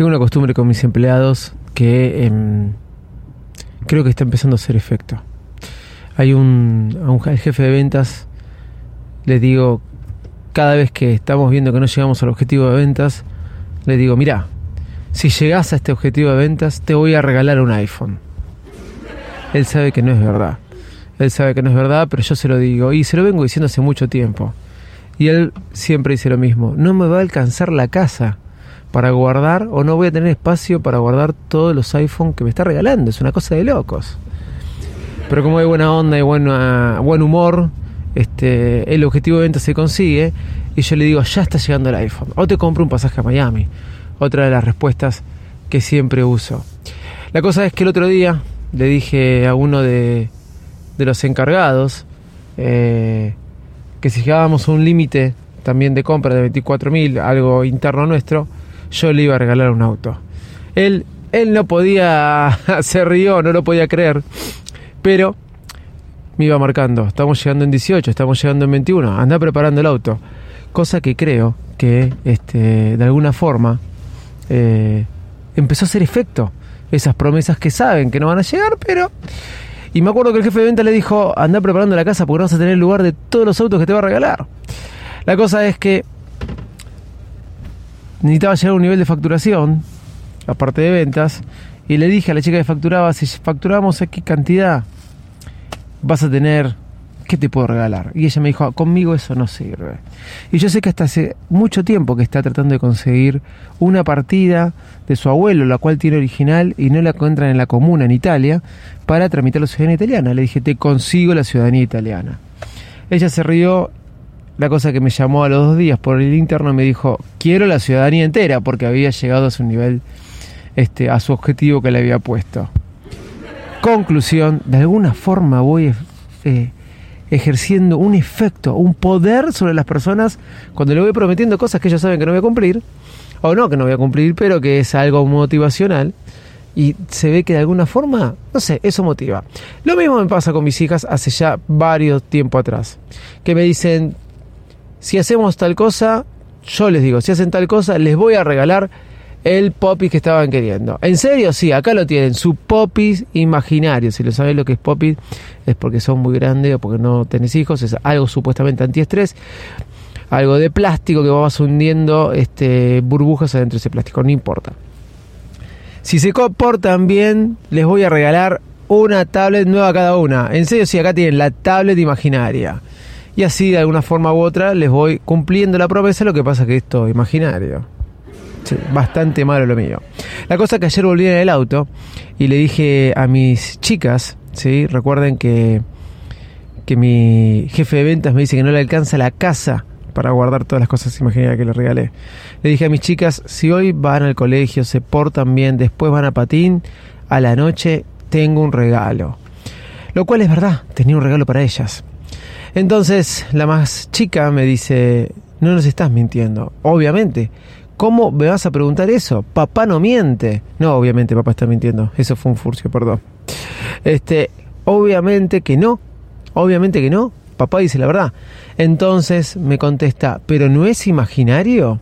Tengo una costumbre con mis empleados que em, creo que está empezando a hacer efecto. Hay un, a un jefe de ventas, le digo, cada vez que estamos viendo que no llegamos al objetivo de ventas, le digo, mira, si llegas a este objetivo de ventas, te voy a regalar un iPhone. Él sabe que no es verdad. Él sabe que no es verdad, pero yo se lo digo. Y se lo vengo diciendo hace mucho tiempo. Y él siempre dice lo mismo. No me va a alcanzar la casa para guardar o no voy a tener espacio para guardar todos los iPhones que me está regalando. Es una cosa de locos. Pero como hay buena onda y buen humor, este, el objetivo de venta se consigue y yo le digo, ya está llegando el iPhone. O te compro un pasaje a Miami. Otra de las respuestas que siempre uso. La cosa es que el otro día le dije a uno de, de los encargados eh, que si llegábamos a un límite también de compra de 24.000, algo interno nuestro, yo le iba a regalar un auto. Él, él no podía, se rió, no lo podía creer, pero me iba marcando, estamos llegando en 18, estamos llegando en 21, anda preparando el auto. Cosa que creo que este, de alguna forma eh, empezó a hacer efecto. Esas promesas que saben que no van a llegar, pero... Y me acuerdo que el jefe de venta le dijo, anda preparando la casa porque no vas a tener lugar de todos los autos que te va a regalar. La cosa es que necesitaba llegar a un nivel de facturación, aparte de ventas, y le dije a la chica que facturaba, si facturamos aquí cantidad, vas a tener, ¿qué te puedo regalar? Y ella me dijo, conmigo eso no sirve. Y yo sé que hasta hace mucho tiempo que está tratando de conseguir una partida de su abuelo, la cual tiene original y no la encuentran en la comuna en Italia, para tramitar la ciudadanía italiana. Le dije, te consigo la ciudadanía italiana. Ella se rió la cosa que me llamó a los dos días por el interno me dijo, quiero la ciudadanía entera, porque había llegado a su nivel, este, a su objetivo que le había puesto. Conclusión, de alguna forma voy eh, ejerciendo un efecto, un poder sobre las personas cuando le voy prometiendo cosas que ellos saben que no voy a cumplir, o no que no voy a cumplir, pero que es algo motivacional. Y se ve que de alguna forma, no sé, eso motiva. Lo mismo me pasa con mis hijas hace ya varios tiempo atrás. Que me dicen, si hacemos tal cosa, yo les digo, si hacen tal cosa, les voy a regalar el popis que estaban queriendo. ¿En serio? Sí, acá lo tienen, su popis imaginario. Si lo sabes lo que es popis, es porque son muy grandes o porque no tenés hijos, es algo supuestamente antiestrés. Algo de plástico que vas hundiendo este, burbujas adentro de ese plástico, no importa. Si se comportan bien, les voy a regalar una tablet nueva cada una. En serio, sí, acá tienen la tablet imaginaria y así de alguna forma u otra les voy cumpliendo la promesa, lo que pasa que esto es imaginario. bastante malo lo mío. La cosa que ayer volví en el auto y le dije a mis chicas, ¿sí? recuerden que, que mi jefe de ventas me dice que no le alcanza la casa para guardar todas las cosas imaginarias que le regalé. Le dije a mis chicas, si hoy van al colegio, se portan bien, después van a patín, a la noche tengo un regalo. Lo cual es verdad, tenía un regalo para ellas. Entonces la más chica me dice, no nos estás mintiendo. Obviamente. ¿Cómo me vas a preguntar eso? Papá no miente. No, obviamente papá está mintiendo. Eso fue un furcio, perdón. Este, obviamente que no. Obviamente que no. Papá dice la verdad. Entonces me contesta, ¿pero no es imaginario?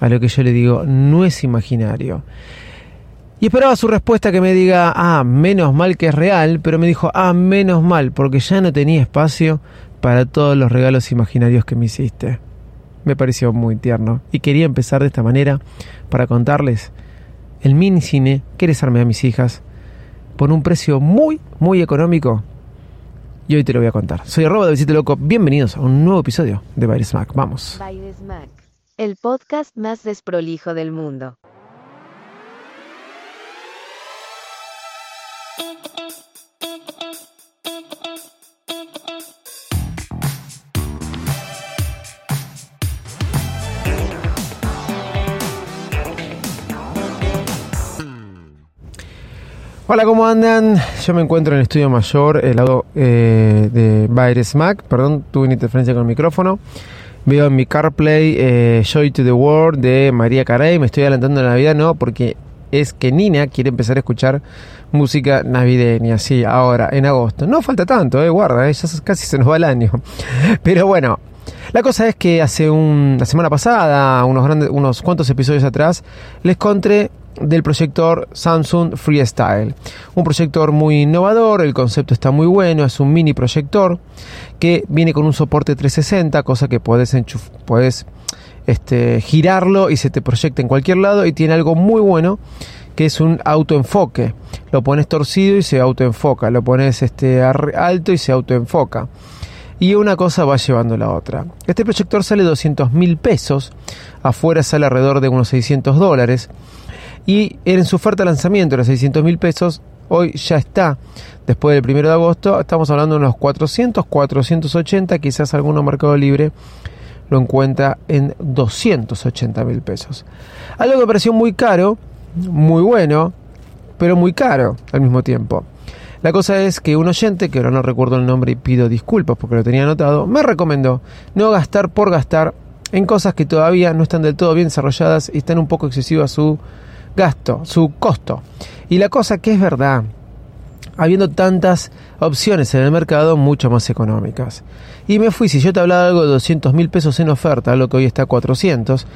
A lo que yo le digo, no es imaginario. Y esperaba su respuesta que me diga, ah, menos mal que es real, pero me dijo, ah, menos mal, porque ya no tenía espacio para todos los regalos imaginarios que me hiciste. Me pareció muy tierno y quería empezar de esta manera para contarles el mini cine que les armé a mis hijas por un precio muy, muy económico. Y hoy te lo voy a contar. Soy arroba de Visite Loco. Bienvenidos a un nuevo episodio de Baile Smack. Vamos. Baile Smack, el podcast más desprolijo del mundo. Hola, ¿cómo andan? Yo me encuentro en el estudio mayor, el lado eh, de Baires Mac. Perdón, tuve una interferencia con el micrófono. Veo en mi CarPlay eh, Joy to the World de María Carey. Me estoy adelantando a Navidad, no, porque es que Nina quiere empezar a escuchar música navideña, sí, ahora, en agosto. No falta tanto, eh, guarda, eh, ya casi se nos va el año. Pero bueno, la cosa es que hace un, la semana pasada, unos, grandes, unos cuantos episodios atrás, les conté del proyector Samsung Freestyle. Un proyector muy innovador, el concepto está muy bueno, es un mini proyector que viene con un soporte 360, cosa que puedes, puedes este, girarlo y se te proyecta en cualquier lado y tiene algo muy bueno que es un autoenfoque. Lo pones torcido y se autoenfoca, lo pones este, alto y se autoenfoca. Y una cosa va llevando la otra. Este proyector sale 200 mil pesos, afuera sale alrededor de unos 600 dólares y en su oferta de lanzamiento era 600 mil pesos, hoy ya está, después del 1 de agosto, estamos hablando de unos 400, 480, quizás alguno Mercado Libre lo encuentra en 280 mil pesos. Algo que pareció muy caro, muy bueno, pero muy caro al mismo tiempo. La cosa es que un oyente, que ahora no recuerdo el nombre y pido disculpas porque lo tenía anotado, me recomendó no gastar por gastar en cosas que todavía no están del todo bien desarrolladas y están un poco excesivas su gasto, su costo. Y la cosa que es verdad, habiendo tantas opciones en el mercado mucho más económicas. Y me fui, si yo te hablaba de algo de 200 mil pesos en oferta, lo que hoy está a 400,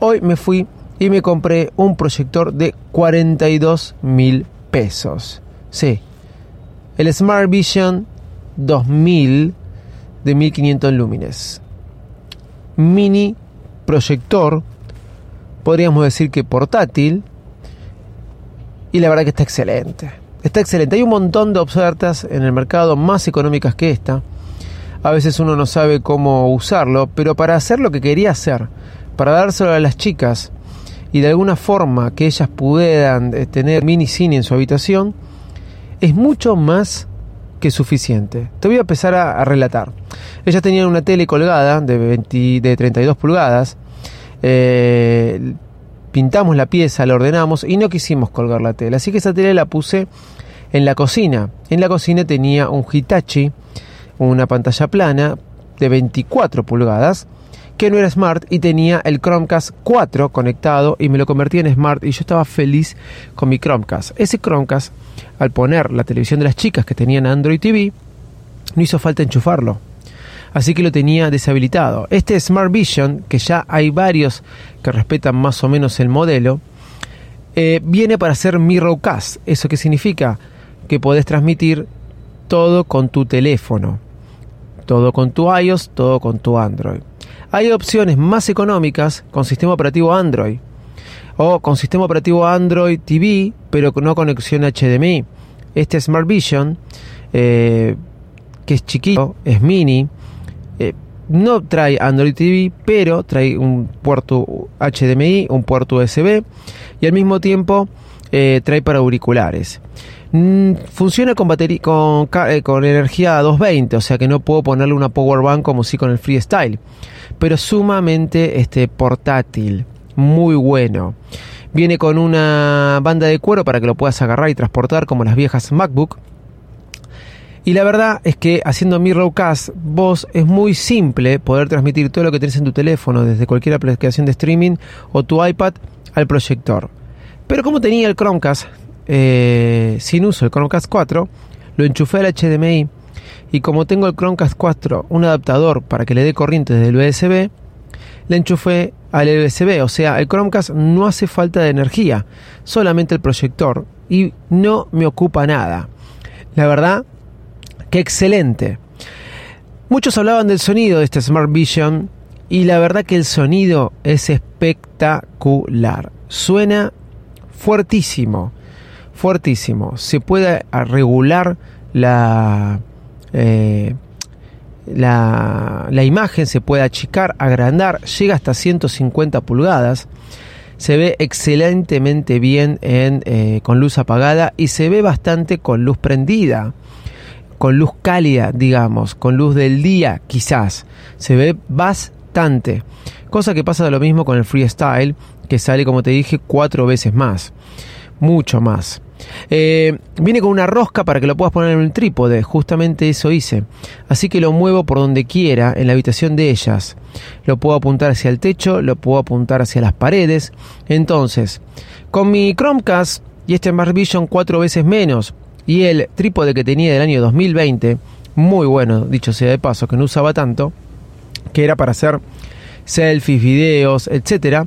hoy me fui y me compré un proyector de 42 mil pesos. Sí, el Smart Vision 2000 de 1500 lúmenes. Mini proyector, podríamos decir que portátil, y la verdad que está excelente. Está excelente. Hay un montón de ofertas en el mercado más económicas que esta. A veces uno no sabe cómo usarlo, pero para hacer lo que quería hacer, para dárselo a las chicas y de alguna forma que ellas puedan eh, tener mini cine en su habitación, es mucho más que suficiente. Te voy a empezar a, relatar. Ellas tenían una tele colgada de, 20, de 32 pulgadas. Eh, pintamos la pieza, la ordenamos y no quisimos colgar la tela. Así que esa tela la puse en la cocina. En la cocina tenía un Hitachi, una pantalla plana de 24 pulgadas, que no era smart y tenía el Chromecast 4 conectado y me lo convertí en smart y yo estaba feliz con mi Chromecast. Ese Chromecast, al poner la televisión de las chicas que tenían Android TV, no hizo falta enchufarlo así que lo tenía deshabilitado. Este Smart Vision, que ya hay varios que respetan más o menos el modelo, eh, viene para hacer Mirrorcast. ¿Eso qué significa? Que podés transmitir todo con tu teléfono, todo con tu iOS, todo con tu Android. Hay opciones más económicas con sistema operativo Android o con sistema operativo Android TV, pero no conexión HDMI. Este Smart Vision, eh, que es chiquito, es mini, eh, no trae Android TV, pero trae un puerto HDMI, un puerto USB y al mismo tiempo eh, trae para auriculares. Mm, funciona con, batería, con, eh, energía 220, o sea que no puedo ponerle una power bank como si con el freestyle, pero sumamente este, portátil, muy bueno. Viene con una banda de cuero para que lo puedas agarrar y transportar como las viejas MacBook y la verdad es que haciendo Mirrorcast, vos es muy simple poder transmitir todo lo que tenés en tu teléfono desde cualquier aplicación de streaming o tu iPad al proyector. Pero como tenía el Chromecast eh, sin uso, el Chromecast 4, lo enchufé al HDMI y como tengo el Chromecast 4, un adaptador para que le dé corriente desde el USB, le enchufé al USB, o sea, el Chromecast no hace falta de energía, solamente el proyector y no me ocupa nada. La verdad Qué excelente. Muchos hablaban del sonido de este Smart Vision y la verdad que el sonido es espectacular. Suena fuertísimo, fuertísimo. Se puede regular la, eh, la, la, imagen, se puede achicar, agrandar, llega hasta 150 pulgadas. Se ve excelentemente bien en, eh, con luz apagada y se ve bastante con luz prendida con luz cálida, digamos, con luz del día, quizás. Se ve bastante. Cosa que pasa lo mismo con el freestyle, que sale, como te dije, cuatro veces más. Mucho más. Eh, viene con una rosca para que lo puedas poner en un trípode, justamente eso hice. Así que lo muevo por donde quiera en la habitación de ellas. Lo puedo apuntar hacia el techo, lo puedo apuntar hacia las paredes. Entonces, con mi Chromecast y este Smart Vision cuatro veces menos y el trípode que tenía del año 2020, muy bueno, dicho sea de paso, que no usaba tanto, que era para hacer selfies, videos, etcétera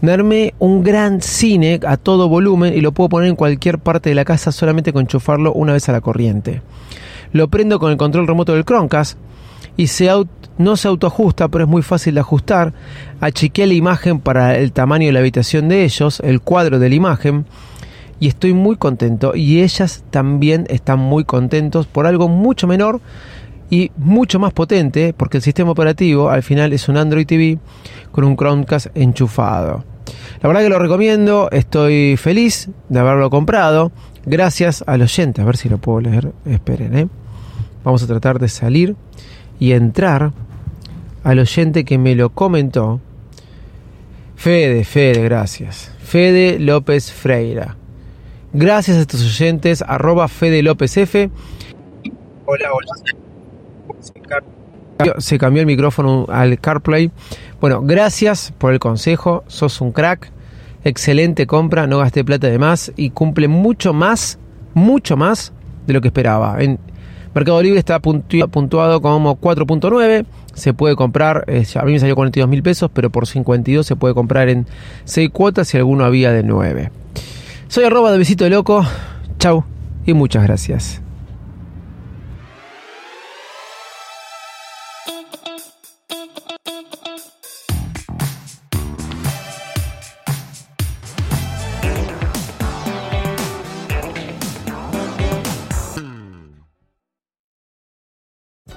me armé un gran cine a todo volumen y lo puedo poner en cualquier parte de la casa solamente con enchufarlo una vez a la corriente. Lo prendo con el control remoto del Chromecast y se no se autoajusta, pero es muy fácil de ajustar. Achiqué la imagen para el tamaño de la habitación de ellos, el cuadro de la imagen, y estoy muy contento. Y ellas también están muy contentos por algo mucho menor y mucho más potente, porque el sistema operativo al final es un Android TV con un Chromecast enchufado. La verdad que lo recomiendo, estoy feliz de haberlo comprado. Gracias al oyente, a ver si lo puedo leer. Esperen, ¿eh? Vamos a tratar de salir y entrar al oyente que me lo comentó. Fede, Fede, gracias. Fede López Freira. Gracias a estos oyentes, arroba Fede López F. Hola, hola se cambió el micrófono al CarPlay. Bueno, gracias por el consejo, sos un crack, excelente compra, no gasté plata de más y cumple mucho más, mucho más de lo que esperaba. En Mercado Libre está puntuado como 4.9, se puede comprar, eh, a mí me salió 42 mil pesos, pero por 52 se puede comprar en 6 cuotas si alguno había de 9. Soy arroba de besito loco, chau y muchas gracias.